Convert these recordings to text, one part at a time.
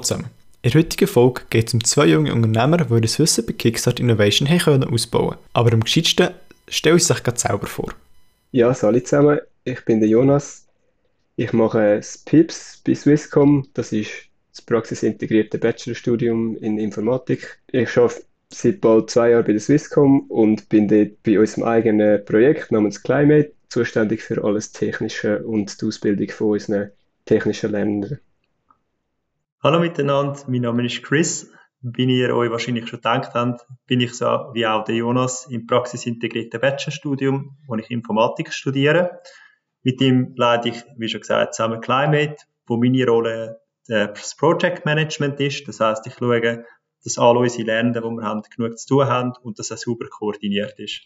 Hallo zusammen. In der heutigen Folge geht es um zwei junge Unternehmer, die ihr Wissen bei Kickstart Innovation haben können ausbauen Aber am gescheitsten stellen sie sich gerade selber vor. Ja, hallo zusammen. Ich bin der Jonas. Ich mache das PIPS bei Swisscom. Das ist das praxisintegrierte Bachelorstudium in Informatik. Ich arbeite seit bald zwei Jahren bei der Swisscom und bin dort bei unserem eigenen Projekt namens Climate zuständig für alles Technische und die Ausbildung von unseren technischen Lernenden. Hallo miteinander, mein Name ist Chris. Wie ihr euch wahrscheinlich schon gedacht habt, bin ich so wie auch der Jonas im praxisintegrierten Bachelorstudium, wo ich Informatik studiere. Mit ihm leite ich, wie schon gesagt, zusammen Climate, wo meine Rolle das Project Management ist. Das heißt, ich schaue, dass alle unsere Lernenden, die wir haben, genug zu tun haben und dass es sauber koordiniert ist.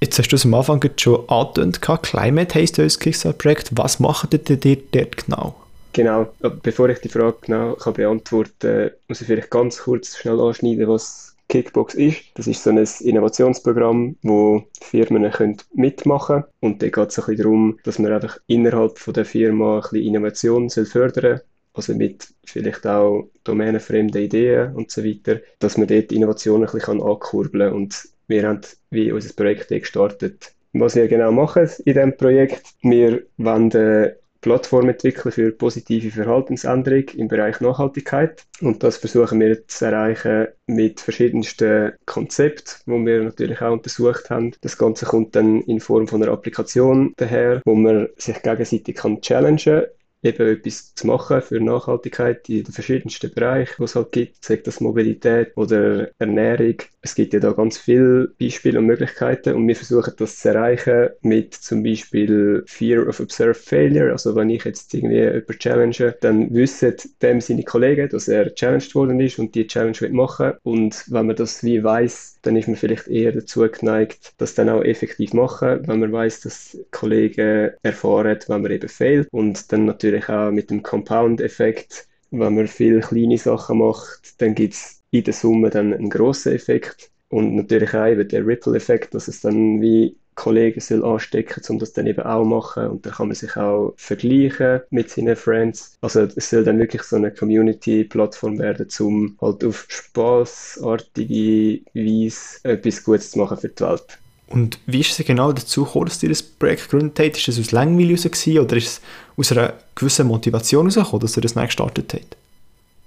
Jetzt hast du es am Anfang schon angetönt, Climate heisst euer Kickstarter-Projekt. Was macht ihr dort genau? Genau, bevor ich die Frage genau kann beantworten kann, muss ich vielleicht ganz kurz schnell anschneiden, was Kickbox ist. Das ist so ein Innovationsprogramm, wo Firmen können mitmachen können. Und da geht es ein bisschen darum, dass man einfach innerhalb von der Firma ein bisschen Innovation fördern soll. Also mit vielleicht auch domänenfremden Ideen und so weiter, dass man dort Innovationen ein bisschen ankurbeln kann. Und wir haben wie unser Projekt gestartet. Was wir genau machen in diesem Projekt, wir wollen Plattform entwickeln für positive Verhaltensänderung im Bereich Nachhaltigkeit. Und das versuchen wir zu erreichen mit verschiedensten Konzepten, die wir natürlich auch untersucht haben. Das Ganze kommt dann in Form von einer Applikation daher, wo man sich gegenseitig kann challengen eben etwas zu machen für Nachhaltigkeit in den verschiedensten Bereichen, die es halt gibt, sei das Mobilität oder Ernährung. Es gibt ja da ganz viele Beispiele und Möglichkeiten und wir versuchen das zu erreichen mit zum Beispiel Fear of Observed Failure. Also wenn ich jetzt irgendwie jemanden challenge, dann wissen dem seine Kollegen, dass er challenged worden ist und die Challenge wird machen und wenn man das wie weiß, dann ist man vielleicht eher dazu geneigt, das dann auch effektiv machen, wenn man weiß, dass Kollegen erfahren, wenn man eben fehlt und dann natürlich auch mit dem Compound-Effekt, wenn man viele kleine Sachen macht, dann gibt es in der Summe dann einen grossen Effekt und natürlich auch eben der Ripple-Effekt, dass es dann wie Kollegen soll anstecken, um das dann eben auch machen. Und dann kann man sich auch vergleichen mit seinen Friends. Also es soll dann wirklich so eine Community-Plattform werden, um halt auf spaßartige Weise etwas Gutes zu machen für die Welt. Und wie ist es genau dazu gekommen, dass ihr das Projekt gegründet habt? Ist das aus Langweil heraus oder ist es aus einer gewissen Motivation herausgekommen, dass ihr das neu gestartet habt?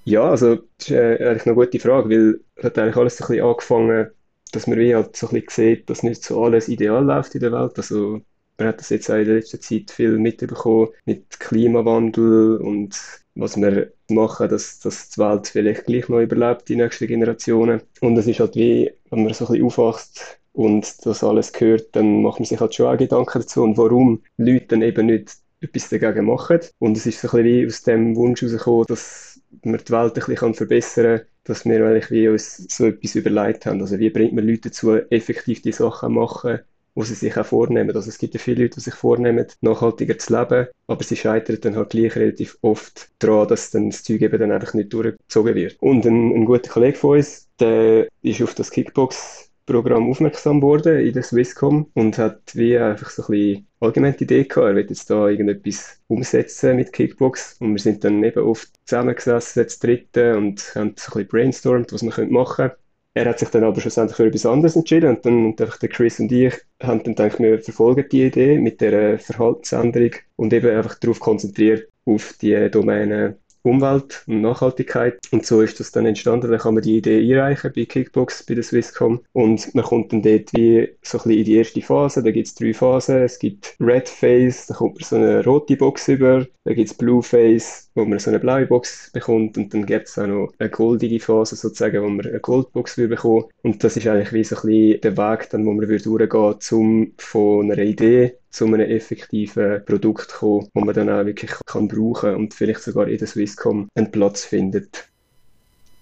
Ja, also das ist äh, eigentlich eine gute Frage, weil es hat eigentlich alles ein bisschen angefangen dass man wie halt so ein bisschen sieht, dass nicht so alles ideal läuft in der Welt. Also man hat das jetzt auch in der letzten Zeit viel mitbekommen mit Klimawandel und was wir machen, dass, dass die Welt vielleicht gleich noch überlebt, die nächsten Generationen. Und es ist halt wie, wenn man so ein bisschen aufwachst und das alles hört, dann macht man sich halt schon auch Gedanken dazu und warum Leute dann eben nicht etwas dagegen machen. Und es ist so ein bisschen wie aus dem Wunsch herausgekommen, dass man die Welt ein bisschen verbessern kann, dass wir wie uns so etwas überlegt haben. Also wie bringt man Leute dazu, effektiv die Sachen zu machen, wo sie sich auch vornehmen. Also es gibt ja viele Leute, die sich vornehmen, nachhaltiger zu leben, aber sie scheitern dann halt gleich relativ oft daran, dass dann das Zeug eben dann einfach nicht durchgezogen wird. Und ein, ein guter Kollege von uns, der ist auf das Kickbox Programm aufmerksam geworden in der Swisscom und hat wie einfach so ein bisschen allgemeine Idee gehabt, er will jetzt da irgendetwas umsetzen mit Kickbox und wir sind dann eben oft zusammengesessen, jetzt dritte und haben so ein bisschen brainstormt, was wir machen können. Er hat sich dann aber schlussendlich für etwas anderes entschieden und dann und einfach der Chris und ich haben dann gedacht, wir verfolgen die Idee mit der Verhaltensänderung und eben einfach darauf konzentriert auf die Domäne Umwelt und Nachhaltigkeit. Und so ist das dann entstanden. Dann kann man die Idee einreichen bei Kickbox, bei der Swisscom. Und man kommt dann dort wie so ein bisschen in die erste Phase. Da gibt es drei Phasen. Es gibt Red Phase, da kommt man so eine rote Box über. Da gibt es Blue Phase, wo man so eine blaue Box bekommt. Und dann gibt es auch noch eine goldige Phase sozusagen, wo man eine Goldbox bekommt. Und das ist eigentlich wie so ein bisschen der Weg, dann, wo man durchgehen würde, um von einer Idee zu einem effektiven Produkt kommen, das man dann auch wirklich kann brauchen und vielleicht sogar in der Swisscom einen Platz findet.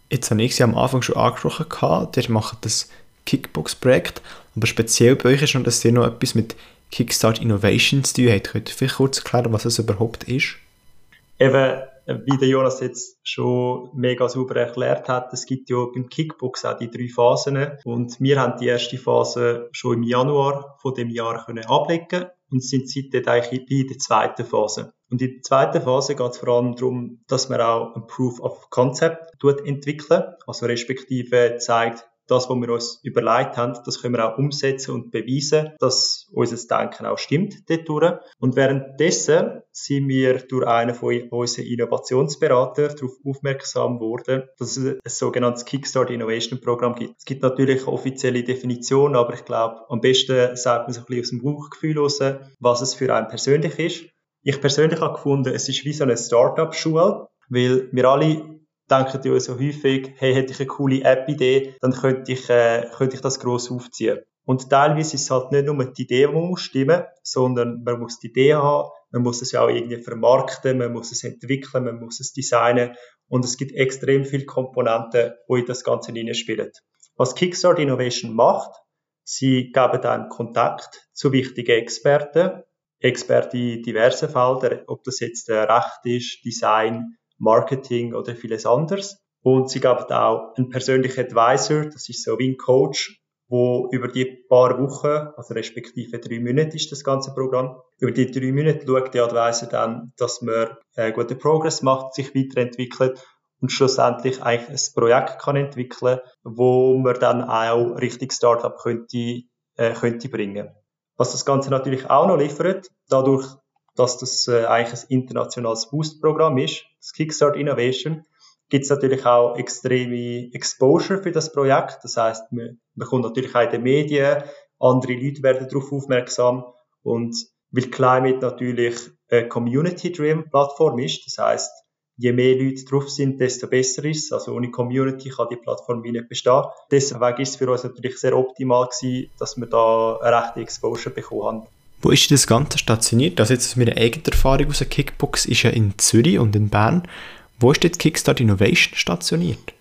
Jetzt habe ich Sie am Anfang schon angesprochen, ihr macht das Kickbox-Projekt, aber speziell bei euch ist noch, dass ihr noch etwas mit Kickstart Innovation zu tun habt. Könnt ihr vielleicht kurz erklären, was das überhaupt ist? Eben, wie der Jonas jetzt schon mega sauber erklärt hat, es gibt ja beim Kickbox auch die drei Phasen und wir haben die erste Phase schon im Januar von dem Jahr können ablegen und sind seitdem eigentlich in der zweiten Phase. Und in der zweiten Phase geht es vor allem darum, dass man auch ein Proof of Concept entwickeln, also respektive zeigt, das, was wir uns überlegt haben, das können wir auch umsetzen und beweisen, dass unser Denken auch stimmt dort. Und währenddessen sind wir durch einen von unseren Innovationsberatern darauf aufmerksam geworden, dass es ein sogenanntes Kickstart Innovation Programm gibt. Es gibt natürlich eine offizielle Definition, aber ich glaube, am besten sagt man sich ein bisschen aus dem Bauchgefühl raus, was es für einen persönlich ist. Ich persönlich habe gefunden, es ist wie so eine Startup-Schule, weil wir alle denken ja so häufig, hey, hätte ich eine coole App-Idee, dann könnte ich, äh, könnte ich das gross aufziehen. Und teilweise ist es halt nicht nur die Idee, die muss stimmen, sondern man muss die Idee haben, man muss es ja auch irgendwie vermarkten, man muss es entwickeln, man muss es designen und es gibt extrem viele Komponenten, die in das Ganze hineinspielen. Was Kickstart Innovation macht, sie geben einen Kontakt zu wichtigen Experten, Experten in diversen Feldern, ob das jetzt äh, Recht ist, Design, Marketing oder vieles anderes. Und sie gab auch einen persönlichen Advisor, das ist so wie ein Coach, wo über die paar Wochen, also respektive drei Monate ist das ganze Programm, über die drei Monate schaut der Advisor dann, dass man äh, guten Progress macht, sich weiterentwickelt und schlussendlich eigentlich ein Projekt kann entwickeln, wo man dann auch richtig Startup könnte, äh, könnte bringen. Was das Ganze natürlich auch noch liefert, dadurch, dass das äh, eigentlich ein internationales Boost-Programm ist, das Kickstart Innovation, gibt es natürlich auch extreme Exposure für das Projekt. Das heißt, man bekommt natürlich auch in den Medien, andere Leute werden darauf aufmerksam und weil Climate natürlich eine Community-driven Plattform ist, das heißt, je mehr Leute drauf sind, desto besser ist. Also ohne Community kann die Plattform wie nicht bestehen. Deswegen ist es für uns natürlich sehr optimal gewesen, dass wir da eine rechte Exposure bekommen haben. Wo ist das Ganze stationiert? Also jetzt aus meiner eigenen Erfahrung aus der Kickbox ist ja in Zürich und in Bern. Wo ist jetzt Kickstart Innovation stationiert?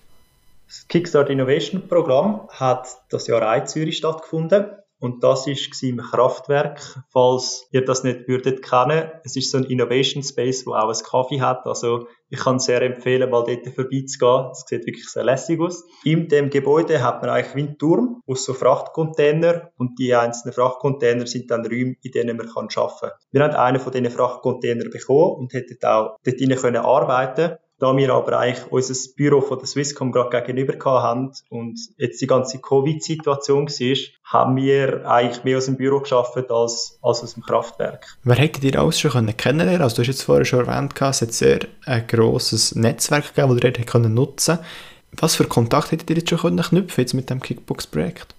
Das Kickstart Innovation Programm hat das Jahr in Zürich stattgefunden. Und das war im Kraftwerk, falls ihr das nicht würdet kennen. Es ist so ein Innovation Space, wo auch ein Kaffee hat. Also ich kann sehr empfehlen, mal dort vorbeizugehen. Es sieht wirklich sehr lässig aus. In dem Gebäude hat man eigentlich einen Turm aus so Frachtcontainer und die einzelnen Frachtcontainer sind dann Räume, in denen man arbeiten kann. Wir haben einen von diesen Frachtcontainern bekommen und hätten auch dort drinnen können arbeiten da wir aber eigentlich unser Büro von der Swisscom gerade gegenüber haben und jetzt die ganze Covid-Situation war, haben wir eigentlich mehr aus dem Büro geschafft als, als aus dem Kraftwerk. Wer hätte ihr alles schon kennenlernen Also du hast jetzt vorher schon erwähnt, es hat sehr ein grosses Netzwerk gegeben, das ihr dort nutzen konnte. Was für Kontakt hättet ihr jetzt schon knüpfen jetzt mit dem Kickbox-Projekt?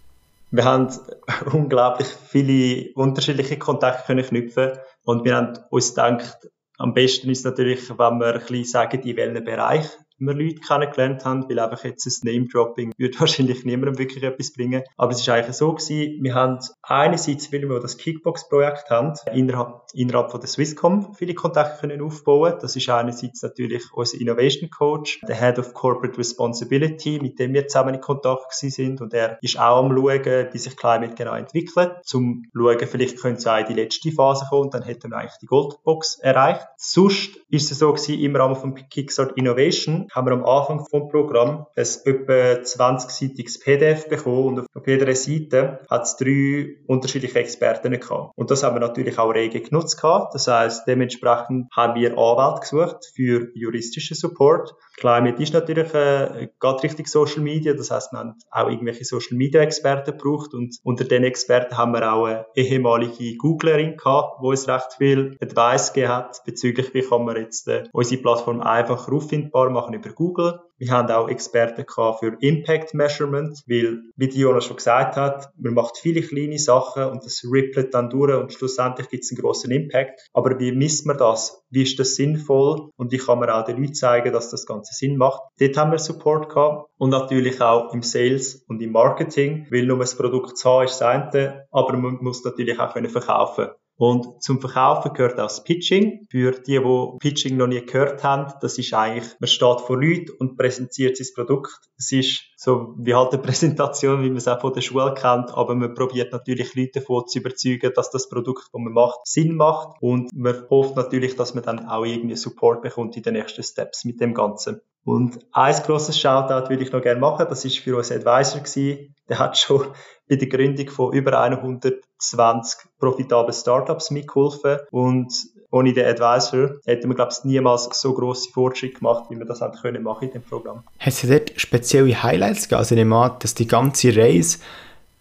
Wir haben unglaublich viele unterschiedliche Kontakte können knüpfen und wir haben uns gedacht, am besten ist natürlich, wenn wir ein bisschen sagen, in welchem Bereich wir Leute kennengelernt haben, weil einfach jetzt ein Name-Dropping würde wahrscheinlich niemandem wirklich etwas bringen. Aber es ist eigentlich so gewesen, wir haben einerseits, weil wir das Kickbox-Projekt haben, innerhalb, innerhalb von der Swisscom viele Kontakte können aufbauen. Das ist einerseits natürlich unser Innovation Coach, der Head of Corporate Responsibility, mit dem wir zusammen in Kontakt sind und er ist auch am schauen, wie sich Climate genau entwickelt, zum schauen, vielleicht könnte es auch in die letzte Phase kommen und dann hätten wir eigentlich die Goldbox erreicht. Sonst ist es so gewesen, im Rahmen von Kickstart Innovation haben wir am Anfang vom Programm ein etwa 20-seitiges PDF bekommen und auf jeder Seite hat es drei unterschiedliche Experten gehabt. Und das haben wir natürlich auch rege genutzt gehabt. Das heißt, dementsprechend haben wir Anwälte gesucht für juristischen Support. Climate ist natürlich äh, geht richtig Social Media, das heißt, wir haben auch irgendwelche Social Media Experten gebraucht und unter den Experten haben wir auch eine ehemalige Googlerin gehabt, die uns recht viel Advice gegeben hat bezüglich, wie kann man jetzt äh, unsere Plattform einfach auffindbar machen über Google. Wir haben auch Experten für Impact Measurement, weil, wie Diona schon gesagt hat, man macht viele kleine Sachen und das rippelt dann durch und schlussendlich gibt es einen großen Impact. Aber wie misst man das? Wie ist das sinnvoll? Und wie kann man auch den Leuten zeigen, dass das Ganze Sinn macht? Dort haben wir Support gehabt und natürlich auch im Sales und im Marketing, weil nur das Produkt zu haben ist das eine, aber man muss natürlich auch können verkaufen und zum Verkaufen gehört auch das Pitching. Für die, die Pitching noch nie gehört haben, das ist eigentlich, man steht vor Leuten und präsentiert sein Produkt. Es ist so wie halt eine Präsentation, wie man es auch von der Schule kennt, aber man probiert natürlich Leute davon zu überzeugen, dass das Produkt, das man macht, Sinn macht und man hofft natürlich, dass man dann auch irgendwie Support bekommt in den nächsten Steps mit dem Ganzen. Und ein grosses Shoutout würde ich noch gerne machen, das ist für unseren Advisor gewesen. Der hat schon bei der Gründung von über 120 profitablen Startups mitgeholfen und ohne den Advisor hätten wir, glaube ich, niemals so grosse Fortschritte gemacht, wie wir das haben können machen in dem Programm. Hat es dort spezielle Highlights gegeben? Also ich nehme dass die ganze Reise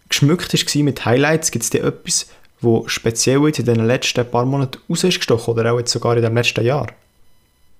geschmückt war mit Highlights. Gibt es da etwas, wo speziell in den letzten paar Monaten raus ist gestochen oder auch jetzt sogar in dem letzten Jahr?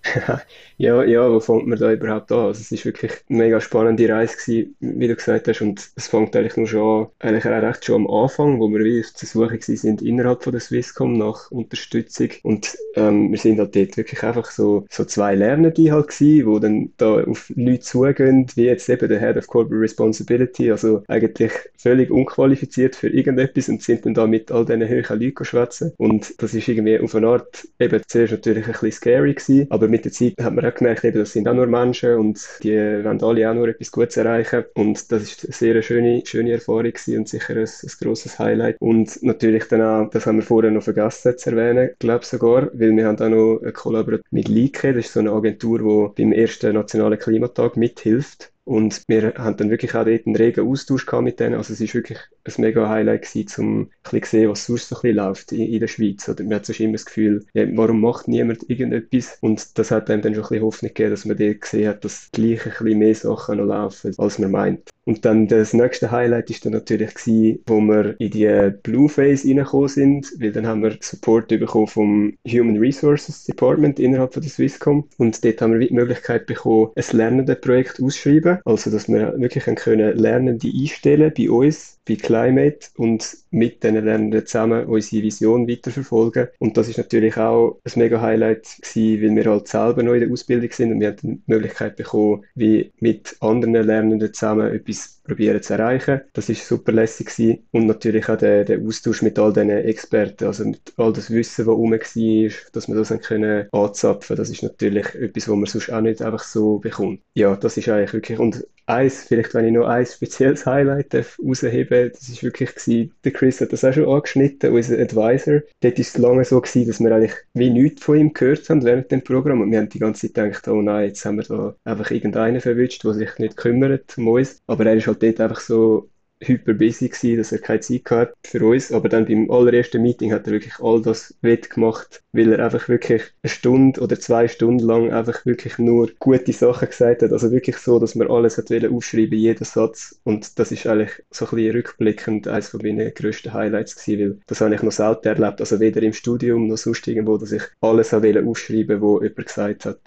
Ja, ja, wo fängt man da überhaupt an? Also es ist wirklich eine mega spannende Reise gewesen, wie du gesagt hast, und es fängt eigentlich nur schon eigentlich auch recht schon am Anfang, wo wir wie auf der Suche sind innerhalb von der Swisscom nach Unterstützung und ähm, wir sind halt dort wirklich einfach so, so zwei Lernende halt gewesen, die dann da auf Leute zugehen, wie jetzt eben der Head of Corporate Responsibility, also eigentlich völlig unqualifiziert für irgendetwas und sind dann da mit all diesen höheren Leuten schwätzen und das ist irgendwie auf eine Art eben zuerst natürlich ein bisschen scary gewesen, aber mit der Zeit hat man auch gemerkt, eben, das sind auch nur Menschen und die wollen alle auch nur etwas Gutes erreichen. Und das ist eine sehr schöne, schöne Erfahrung und sicher ein, ein grosses Highlight. Und natürlich dann auch, das haben wir vorher noch vergessen zu erwähnen, glaube sogar, weil wir haben auch noch eine Kollaboration mit Leake, das ist so eine Agentur, die beim ersten Nationalen Klimatag mithilft. Und wir haben dann wirklich auch dort einen regen Austausch gehabt mit denen. Also es ist wirklich ein mega Highlight gewesen, um ein bisschen sehen, was sonst so ein bisschen läuft in, in der Schweiz. Oder man hat sonst immer das Gefühl, ja, warum macht niemand irgendetwas? Und das hat einem dann schon ein bisschen Hoffnung gegeben, dass man dort gesehen hat, dass gleich ein bisschen mehr Sachen noch laufen, als man meint. Und dann das nächste Highlight ist dann natürlich gewesen, wo wir in die Blue Phase reingekommen sind, weil dann haben wir Support bekommen vom Human Resources Department innerhalb von der Swisscom und dort haben wir die Möglichkeit bekommen, ein Lernende-Projekt ausschreiben, also dass wir wirklich können Lernende einstellen bei uns bei Climate und mit den Lernenden zusammen unsere Vision weiterverfolgen. Und das ist natürlich auch ein mega Highlight gewesen, weil wir halt selber noch in der Ausbildung sind und wir haben die Möglichkeit bekommen, wie mit anderen Lernenden zusammen etwas probieren zu erreichen. Das ist super lässig gewesen. und natürlich auch der, der Austausch mit all diesen Experten, also mit all das Wissen, was rum war, dass wir das dann können anzapfen. Das ist natürlich etwas, was man sonst auch nicht einfach so bekommt. Ja, das ist eigentlich wirklich und eins, vielleicht wenn ich noch ein spezielles Highlight herausheben das ist wirklich gewesen, der Chris hat das auch schon angeschnitten, unser Advisor. Dort ist es lange so gewesen, dass wir eigentlich wie nichts von ihm gehört haben während dem Programm und wir haben die ganze Zeit gedacht, oh nein, jetzt haben wir da einfach irgendeinen verwünscht, der sich nicht kümmert um uns. Aber er ist halt dort einfach so hyper busy gewesen, dass er keine Zeit hatte für uns. Aber dann beim allerersten Meeting hat er wirklich all das wettgemacht, weil er einfach wirklich eine Stunde oder zwei Stunden lang einfach wirklich nur gute Sachen gesagt hat. Also wirklich so, dass man alles hat aufschreiben, jeden Satz. Und das ist eigentlich so ein bisschen rückblickend eines von meinen grössten Highlights gewesen, weil das habe ich noch selten erlebt. Also weder im Studium noch sonst irgendwo, dass ich alles habe aufschreiben, wo jemand gesagt hat.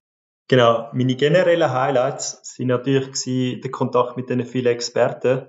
Genau, meine generellen Highlights sind natürlich der Kontakt mit den vielen Experten,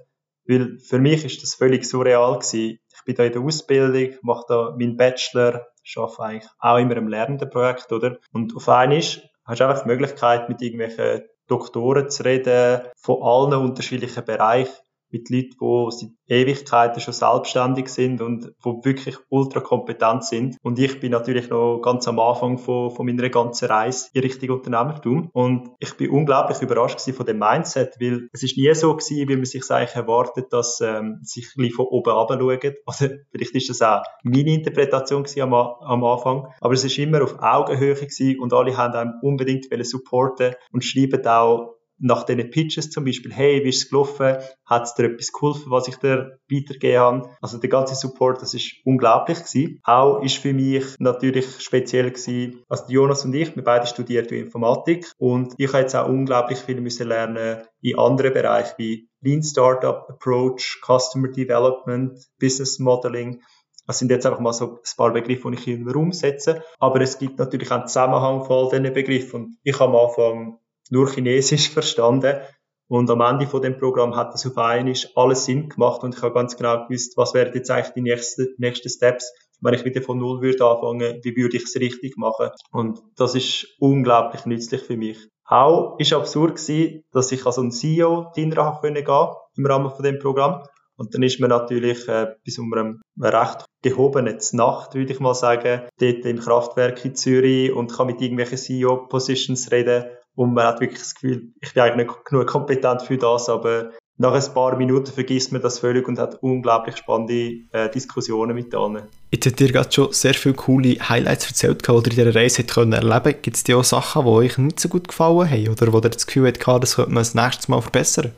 weil für mich ist das völlig surreal gewesen. Ich bin da in der Ausbildung, mache da meinen Bachelor, arbeite eigentlich auch immer im Lernendenprojekt, oder? Und auf einmal hast du einfach die Möglichkeit, mit irgendwelchen Doktoren zu reden, von allen unterschiedlichen Bereichen mit Leuten, die seit Ewigkeiten schon selbstständig sind und die wirklich ultra kompetent sind. Und ich bin natürlich noch ganz am Anfang von, von meiner ganzen Reise in Richtung Unternehmertum. Und ich bin unglaublich überrascht von dem Mindset, weil es ist nie so gewesen, wie man sich eigentlich erwartet, dass ähm, sich ein von oben runter schauen. Oder vielleicht ist das auch meine Interpretation am, am Anfang. Aber es ist immer auf Augenhöhe gewesen und alle haben einem unbedingt supporten und schreiben auch nach diesen Pitches zum Beispiel, hey, wie ist es gelaufen? Hat es dir etwas geholfen, was ich dir weitergegeben habe? Also der ganze Support, das ist unglaublich gewesen. Auch ist für mich natürlich speziell gewesen, also Jonas und ich, wir beide studieren Informatik und ich habe jetzt auch unglaublich viel müssen lernen in anderen Bereichen wie Lean Startup Approach, Customer Development, Business Modeling. Das sind jetzt einfach mal so ein paar Begriffe, die ich hier umsetze. Aber es gibt natürlich einen Zusammenhang von all diesen Begriffen. Und ich habe am Anfang nur Chinesisch verstanden. Und am Ende von dem Programm hat das auf einmal alles Sinn gemacht und ich habe ganz genau gewusst, was wären jetzt eigentlich die nächsten, nächsten Steps, wenn ich wieder von Null würde anfangen, wie würde ich es richtig machen? Und das ist unglaublich nützlich für mich. Auch ist absurd gewesen, dass ich als ein CEO Dinner können gehen im Rahmen von dem Programm. Und dann ist man natürlich äh, bis um einem recht gehobenen Nacht, würde ich mal sagen, dort im Kraftwerk in Zürich und kann mit irgendwelchen CEO-Positions reden und man hat wirklich das Gefühl, ich bin eigentlich nicht genug kompetent für das, aber nach ein paar Minuten vergisst man das völlig und hat unglaublich spannende äh, Diskussionen mit allen. Jetzt habt ihr gerade schon sehr viele coole Highlights erzählt, die ihr in dieser Reise habt erleben Gibt es dir auch Sachen, die euch nicht so gut gefallen haben oder wo ihr das Gefühl habt, das könnte man das nächste Mal verbessern?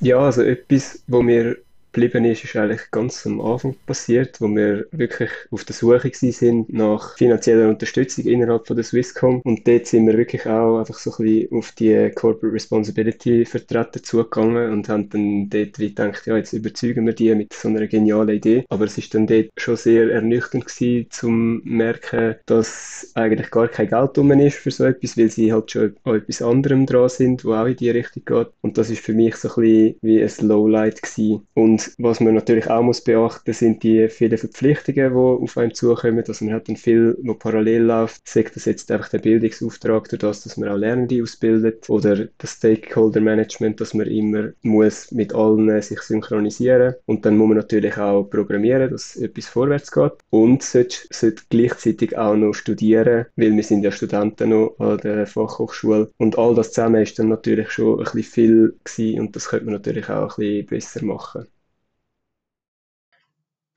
Ja, also etwas, wo mir geblieben ist, ist eigentlich ganz am Anfang passiert, wo wir wirklich auf der Suche sind nach finanzieller Unterstützung innerhalb von der Swisscom. Und dort sind wir wirklich auch einfach so ein bisschen auf die Corporate Responsibility Vertreter zugegangen und haben dann dort wie gedacht, ja, jetzt überzeugen wir die mit so einer genialen Idee. Aber es ist dann dort schon sehr ernüchternd gewesen, zum merken, dass eigentlich gar kein Geld drum ist für so etwas, weil sie halt schon an etwas anderem dran sind, wo auch in die Richtung geht. Und das ist für mich so ein bisschen wie ein Lowlight gewesen. Und was man natürlich auch muss beachten, sind die vielen Verpflichtungen, die auf einem zukommen. Also man hat dann viel, was parallel läuft. Sagt das jetzt einfach der Bildungsauftrag durch das, dass man auch Lernende ausbildet oder das Stakeholder Management, dass man immer muss mit allen sich synchronisieren und dann muss man natürlich auch programmieren, dass etwas vorwärts geht und sollte, sollte gleichzeitig auch noch studieren, weil wir sind ja Studenten noch an der Fachhochschule und all das zusammen ist dann natürlich schon ein bisschen viel gewesen und das könnte man natürlich auch ein bisschen besser machen.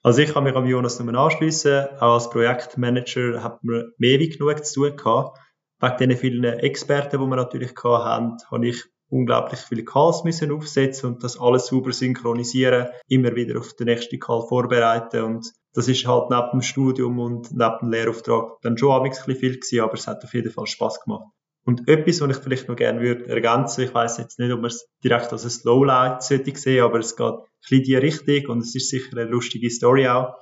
Also ich kann mich am Jonas nur anschließen. Auch als Projektmanager hat man mehr wie genug zu tun gehabt. Wegen den vielen Experten, die wir natürlich hatten, habe ich unglaublich viele Calls müssen aufsetzen und das alles sauber synchronisieren, immer wieder auf den nächsten Call vorbereiten und das ist halt neben dem Studium und neben dem Lehrauftrag dann schon ein bisschen viel gewesen, aber es hat auf jeden Fall Spaß gemacht. Und etwas, was ich vielleicht noch gerne würde ergänzen, ich weiß jetzt nicht, ob man es direkt als ein Slowlight sollte sehen, aber es geht ein bisschen in die Richtung und es ist sicher eine lustige Story auch.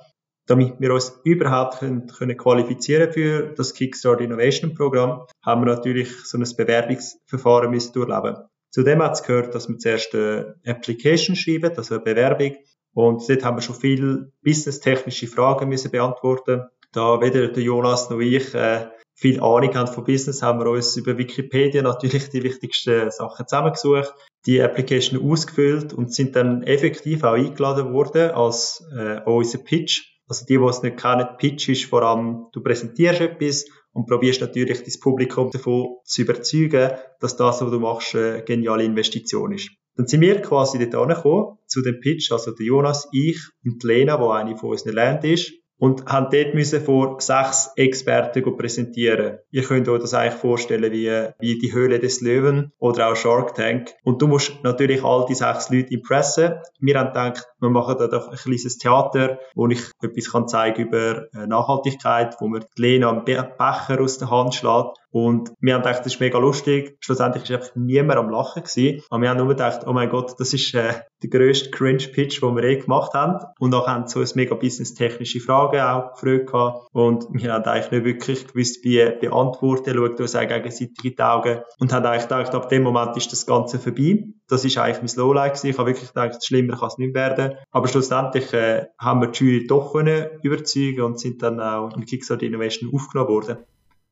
Damit wir uns überhaupt können, können qualifizieren für das Kickstart Innovation Programm, haben wir natürlich so ein Bewerbungsverfahren müssen durchleben. Zudem hat es gehört, dass wir zuerst eine Application schreiben, also eine Bewerbung. Und dort haben wir schon viele businesstechnische Fragen müssen beantworten. Da weder der Jonas noch ich äh, viel Ahnung haben von Business, haben wir uns über Wikipedia natürlich die wichtigsten Sachen zusammengesucht, die Application ausgefüllt und sind dann effektiv auch eingeladen worden als äh, unser Pitch. Also die, die es nicht kennen, Pitch ist vor allem, du präsentierst etwas und probierst natürlich das Publikum davon zu überzeugen, dass das, was du machst, eine geniale Investition ist. Dann sind wir quasi dort angekommen, zu dem Pitch, also der Jonas, ich und Lena, die eine von unseren Land ist, und haben dort müssen vor sechs Experten präsentieren. Ihr könnt euch das eigentlich vorstellen wie, wie die Höhle des Löwen oder auch Shark Tank. Und du musst natürlich all die sechs Leute impressen. Wir haben gedacht, wir machen da doch ein kleines Theater, wo ich etwas kann zeigen über äh, Nachhaltigkeit, wo man Lena einen Becher aus der Hand schlägt und wir haben gedacht, das ist mega lustig. Schlussendlich war einfach niemand am Lachen gewesen. Aber wir haben nur gedacht, oh mein Gott, das ist äh, der grösste Cringe-Pitch, den wir je gemacht haben. Und dann haben so ein mega business-technische Fragen auch gefragt Und wir haben eigentlich nicht wirklich gewusst, wie beantworten. Schaut uns auch gegenseitig in die Augen. Und haben eigentlich gedacht, ab dem Moment ist das Ganze vorbei. Das ist eigentlich mein Lowlight gewesen. Ich habe wirklich gedacht, schlimmer kann es nicht werden. Aber schlussendlich äh, haben wir die Jury doch können überzeugen und sind dann auch im Kickstarter Innovation aufgenommen worden.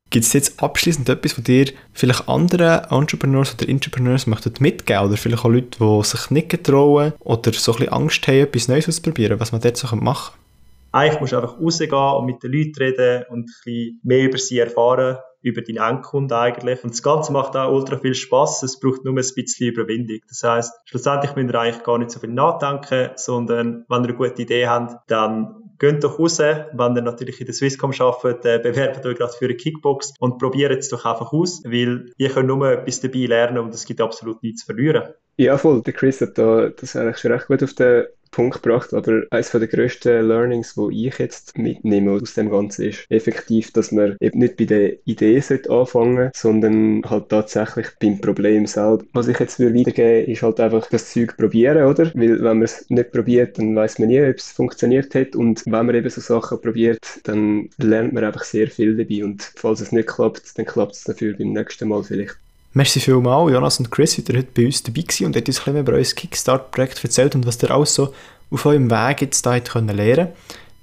Gibt es jetzt abschließend etwas, was dir vielleicht andere Entrepreneurs oder Entrepreneurs möchten mitgeben oder vielleicht auch Leute, die sich nicht getrauen oder so ein bisschen Angst haben, etwas Neues auszuprobieren, was man dort so machen kann? Eigentlich musst du einfach rausgehen und mit den Leuten reden und ein bisschen mehr über sie erfahren, über deinen Endkunden eigentlich. Und das Ganze macht auch ultra viel Spaß. Es braucht nur ein bisschen Überwindung. Das heißt, schlussendlich müsst ihr eigentlich gar nicht so viel nachdenken, sondern wenn ihr eine gute Idee habt, dann geht doch raus, wenn ihr natürlich in der Swisscom arbeitet, äh, bewerbt euch gerade für eine Kickbox und probiert es doch einfach aus, weil ihr könnt nur etwas dabei lernen und es gibt absolut nichts zu verlieren. Ja, voll. Der Chris hat da das eigentlich schon recht gut auf den Punkt gebracht, aber eines der grössten Learnings, die ich jetzt mitnehme aus dem Ganzen, ist effektiv, dass man eben nicht bei der Idee anfangen sollte, sondern halt tatsächlich beim Problem selbst. Was ich jetzt würde, ist halt einfach das Zeug probieren, oder? Weil wenn man es nicht probiert, dann weiß man nie, ob es funktioniert hat und wenn man eben so Sachen probiert, dann lernt man einfach sehr viel dabei und falls es nicht klappt, dann klappt es dafür beim nächsten Mal vielleicht. Merci vielmals, Jonas und Chris, ihr heute bei uns dabei gewesen und habt uns ein bisschen über euer Kickstart-Projekt erzählt und was ihr alles so auf eurem Weg jetzt da können lernen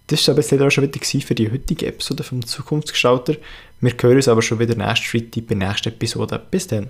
Das war aber auch schon wieder für die heutige Episode vom Zukunftsgestalter. Wir hören uns aber schon wieder nächste Freitag bei der nächsten Episode. Bis dann.